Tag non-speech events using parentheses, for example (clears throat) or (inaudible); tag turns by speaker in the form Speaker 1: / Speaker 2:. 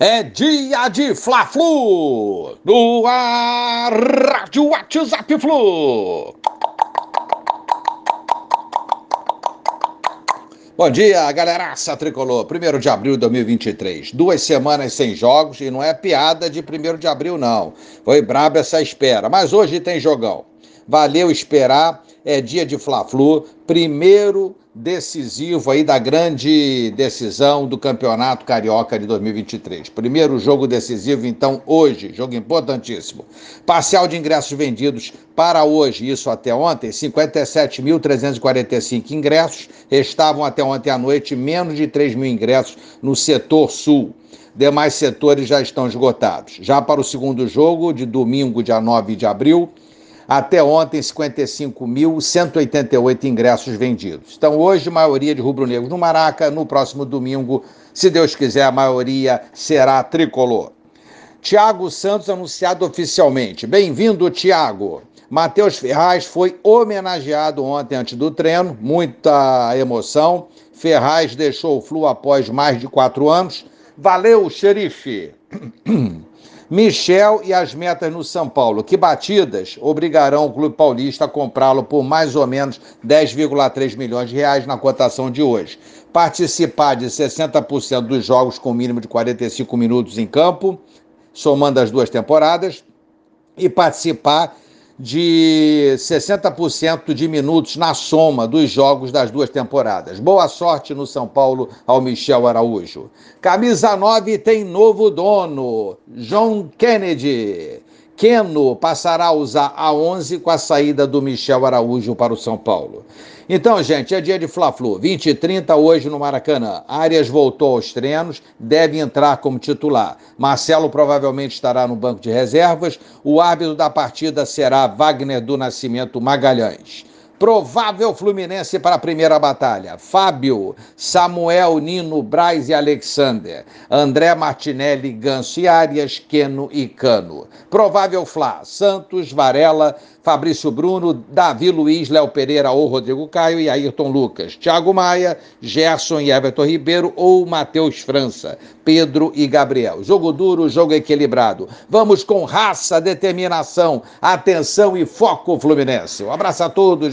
Speaker 1: É dia de Fla-Flu! No ar, Rádio WhatsApp Flu! Bom dia, galeraça tricolor. 1 de abril de 2023. Duas semanas sem jogos e não é piada de 1 de abril, não. Foi braba essa espera, mas hoje tem jogão. Valeu esperar, é dia de Fla-Flu, primeiro decisivo aí da grande decisão do Campeonato Carioca de 2023. Primeiro jogo decisivo, então, hoje, jogo importantíssimo. Parcial de ingressos vendidos para hoje, isso até ontem, 57.345 ingressos, restavam até ontem à noite menos de 3 mil ingressos no setor sul. Demais setores já estão esgotados. Já para o segundo jogo, de domingo, dia 9 de abril, até ontem, 55.188 ingressos vendidos. Então, hoje, maioria de rubro-negros no Maraca. No próximo domingo, se Deus quiser, a maioria será tricolor. Tiago Santos anunciado oficialmente. Bem-vindo, Tiago. Matheus Ferraz foi homenageado ontem antes do treino, muita emoção. Ferraz deixou o Flu após mais de quatro anos. Valeu, xerife! (clears throat) Michel e as metas no São Paulo. Que batidas obrigarão o Clube Paulista a comprá-lo por mais ou menos 10,3 milhões de reais na cotação de hoje. Participar de 60% dos jogos com mínimo de 45 minutos em campo, somando as duas temporadas, e participar de 60% de minutos na soma dos jogos das duas temporadas. Boa sorte no São Paulo ao Michel Araújo. Camisa 9 tem novo dono, John Kennedy. Keno passará a usar a 11 com a saída do Michel Araújo para o São Paulo. Então, gente, é dia de Fla-Flu, 20 e 30 hoje no Maracanã. Arias voltou aos treinos, deve entrar como titular. Marcelo provavelmente estará no banco de reservas. O árbitro da partida será Wagner do Nascimento Magalhães. Provável Fluminense para a primeira batalha. Fábio, Samuel, Nino, Braz e Alexander. André Martinelli, Ganso e Arias, Queno e Cano. Provável Fla, Santos, Varela, Fabrício Bruno, Davi Luiz, Léo Pereira ou Rodrigo Caio e Ayrton Lucas, Thiago Maia, Gerson e Everton Ribeiro ou Matheus França, Pedro e Gabriel. Jogo duro, jogo equilibrado. Vamos com raça, determinação, atenção e foco Fluminense. Um abraço a todos,